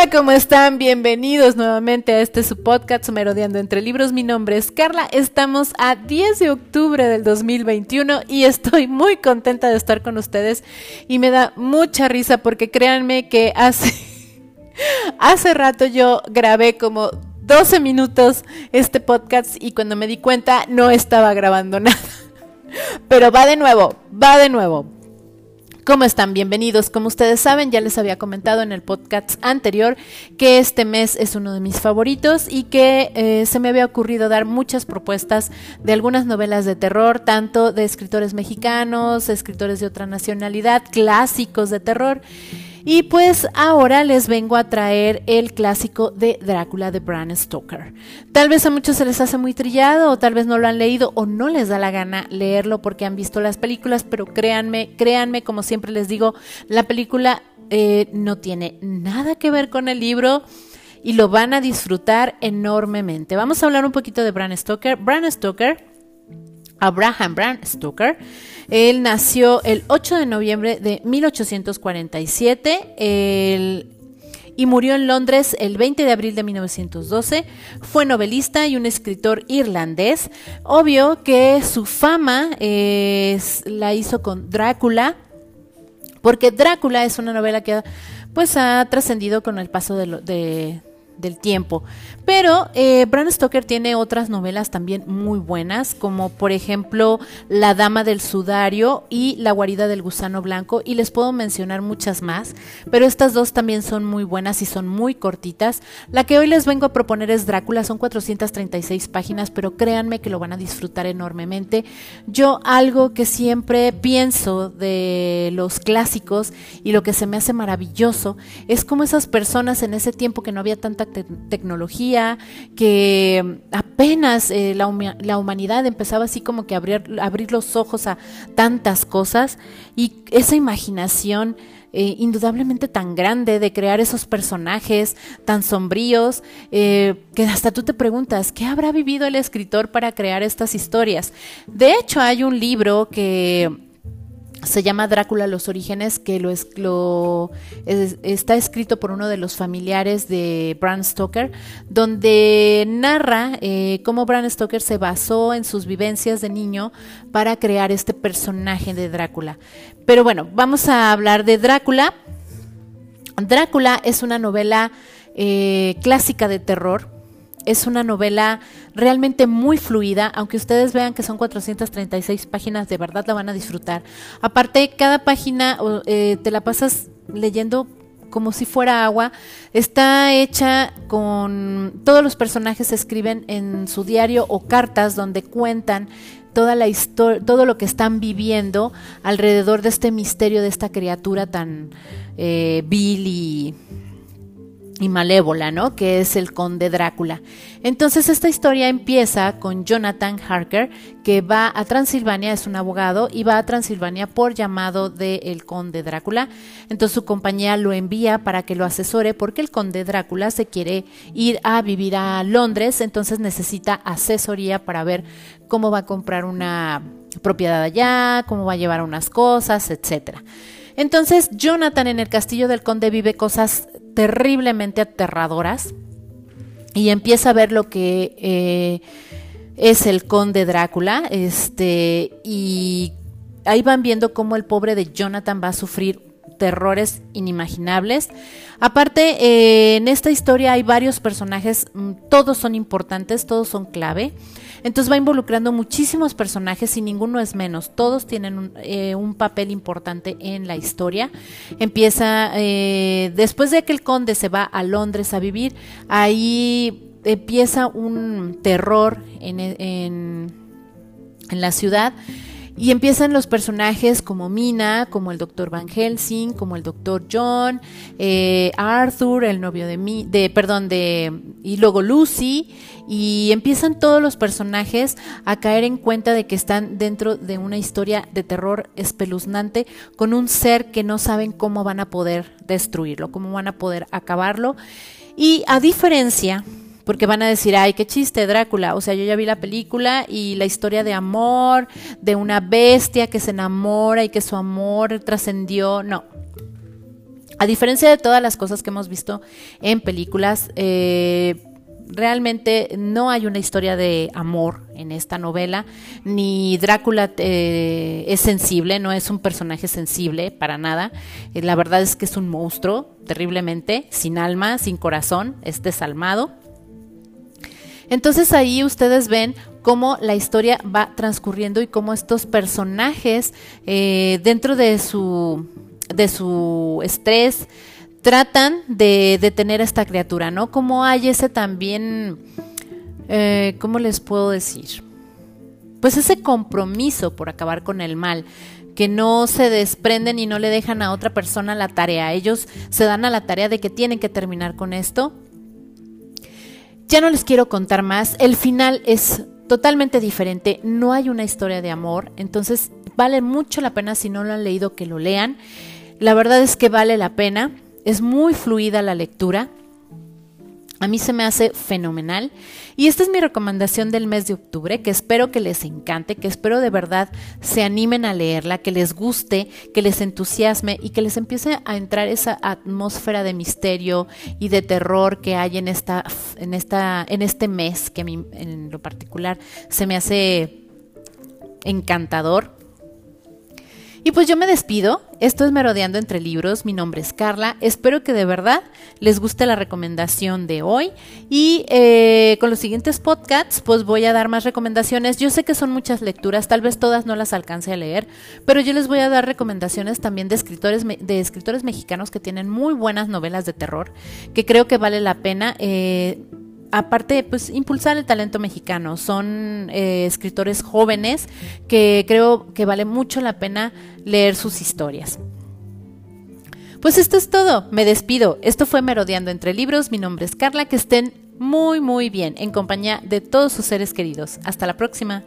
Hola, ¿cómo están? Bienvenidos nuevamente a este su podcast Merodeando entre libros. Mi nombre es Carla. Estamos a 10 de octubre del 2021 y estoy muy contenta de estar con ustedes y me da mucha risa porque créanme que hace hace rato yo grabé como 12 minutos este podcast y cuando me di cuenta no estaba grabando nada. Pero va de nuevo, va de nuevo. ¿Cómo están? Bienvenidos. Como ustedes saben, ya les había comentado en el podcast anterior que este mes es uno de mis favoritos y que eh, se me había ocurrido dar muchas propuestas de algunas novelas de terror, tanto de escritores mexicanos, escritores de otra nacionalidad, clásicos de terror. Y pues ahora les vengo a traer el clásico de Drácula de Bram Stoker. Tal vez a muchos se les hace muy trillado o tal vez no lo han leído o no les da la gana leerlo porque han visto las películas, pero créanme, créanme, como siempre les digo, la película eh, no tiene nada que ver con el libro y lo van a disfrutar enormemente. Vamos a hablar un poquito de Bram Stoker. Bram Stoker Abraham Bram Stoker. Él nació el 8 de noviembre de 1847 y murió en Londres el 20 de abril de 1912. Fue novelista y un escritor irlandés. Obvio que su fama la hizo con Drácula, porque Drácula es una novela que pues, ha trascendido con el paso de, del tiempo. Pero eh, Bram Stoker tiene otras novelas también muy buenas, como por ejemplo La Dama del Sudario y La Guarida del Gusano Blanco, y les puedo mencionar muchas más, pero estas dos también son muy buenas y son muy cortitas. La que hoy les vengo a proponer es Drácula, son 436 páginas, pero créanme que lo van a disfrutar enormemente. Yo algo que siempre pienso de los clásicos y lo que se me hace maravilloso es como esas personas en ese tiempo que no había tanta tecnología, que apenas eh, la, humanidad empezaba así como que a abrir, abrir los ojos a tantas cosas y esa imaginación eh, indudablemente tan grande de crear esos personajes tan sombríos eh, que hasta tú te preguntas, ¿qué habrá vivido el escritor para crear estas historias? De hecho, hay un libro que se llama Drácula los orígenes, que lo, es, lo está escrito por uno de los familiares de Bram Stoker, donde narra eh, cómo Bram Stoker se basó en sus vivencias de niño para crear este personaje de Drácula. Pero bueno, vamos a hablar de Drácula. Drácula es una novela eh, clásica de terror es una novela realmente muy fluida, aunque ustedes vean que son 436 páginas, de verdad la van a disfrutar. Aparte, cada página eh, te la pasas leyendo como si fuera agua. Está hecha con todos los personajes escriben en su diario o cartas donde cuentan toda la historia, todo lo que están viviendo alrededor de este misterio de esta criatura tan eh, vil y y malévola, ¿no? Que es el conde Drácula. Entonces esta historia empieza con Jonathan Harker, que va a Transilvania, es un abogado, y va a Transilvania por llamado del conde Drácula. Entonces su compañía lo envía para que lo asesore porque el conde Drácula se quiere ir a vivir a Londres, entonces necesita asesoría para ver cómo va a comprar una propiedad allá, cómo va a llevar unas cosas, etcétera. Entonces Jonathan en el castillo del conde vive cosas terriblemente aterradoras y empieza a ver lo que eh, es el conde Drácula, este, y ahí van viendo cómo el pobre de Jonathan va a sufrir terrores inimaginables. Aparte, eh, en esta historia hay varios personajes, mm, todos son importantes, todos son clave. Entonces va involucrando muchísimos personajes y ninguno es menos. Todos tienen un, eh, papel importante en la historia. Empieza, eh, después de que el conde se va a Londres a vivir, ahí empieza un terror en, en, en la ciudad y empiezan los personajes como Mina, como el Dr. Van Helsing, como el Dr. John, eh, Arthur, el novio de mí, de, perdón, de, y luego Lucy, y empiezan todos los personajes a caer en cuenta de que están dentro de una historia de terror espeluznante con un ser que no saben cómo van a poder destruirlo, cómo van a poder acabarlo. Y a diferencia porque van a decir, ay, qué chiste, Drácula. O sea, yo ya vi la película y la historia de amor, de una bestia que se enamora y que su amor trascendió. No. A diferencia de todas las cosas que hemos visto en películas, eh, realmente no hay una historia de amor en esta novela, ni Drácula eh, es sensible, no es un personaje sensible para nada. Eh, la verdad es que es un monstruo, terriblemente, sin alma, sin corazón, es desalmado. Entonces ahí ustedes ven cómo la historia va transcurriendo y cómo estos personajes eh, dentro de su, de su estrés, tratan de detener a esta criatura, ¿no? Como hay ese también, eh, ¿cómo les puedo decir? Pues ese compromiso por acabar con el mal, que no se desprenden y no le dejan a otra persona la tarea. Ellos se dan a la tarea de que tienen que terminar con esto. Ya no les quiero contar más. El final es totalmente diferente. No hay una historia de amor. Entonces vale mucho la pena si no lo han leído que lo lean. La verdad es que vale la pena. Es muy fluida la lectura. A mí se me hace fenomenal. Y esta es mi recomendación del mes de octubre, que espero que les encante, que espero de verdad se animen a leerla, que les guste, que les entusiasme y que les empiece a entrar esa atmósfera de misterio y de terror que hay en esta, en esta, en este mes, que a mí en lo particular se me hace encantador. Y pues yo me despido. Esto es Merodeando entre Libros. Mi nombre es Carla. Espero que de verdad les guste la recomendación de hoy. Y eh, con los siguientes podcasts, pues voy a dar más recomendaciones. Yo sé que son muchas lecturas, tal vez todas no las alcance a leer, pero yo les voy a dar recomendaciones también de escritores, de escritores mexicanos que tienen muy buenas novelas de terror, que creo que vale la pena. Eh, aparte, pues impulsar el talento mexicano. Son eh, escritores jóvenes que creo que vale mucho la pena leer sus historias. Pues esto es todo, me despido. Esto fue Merodeando entre Libros, mi nombre es Carla, que estén muy muy bien en compañía de todos sus seres queridos. Hasta la próxima.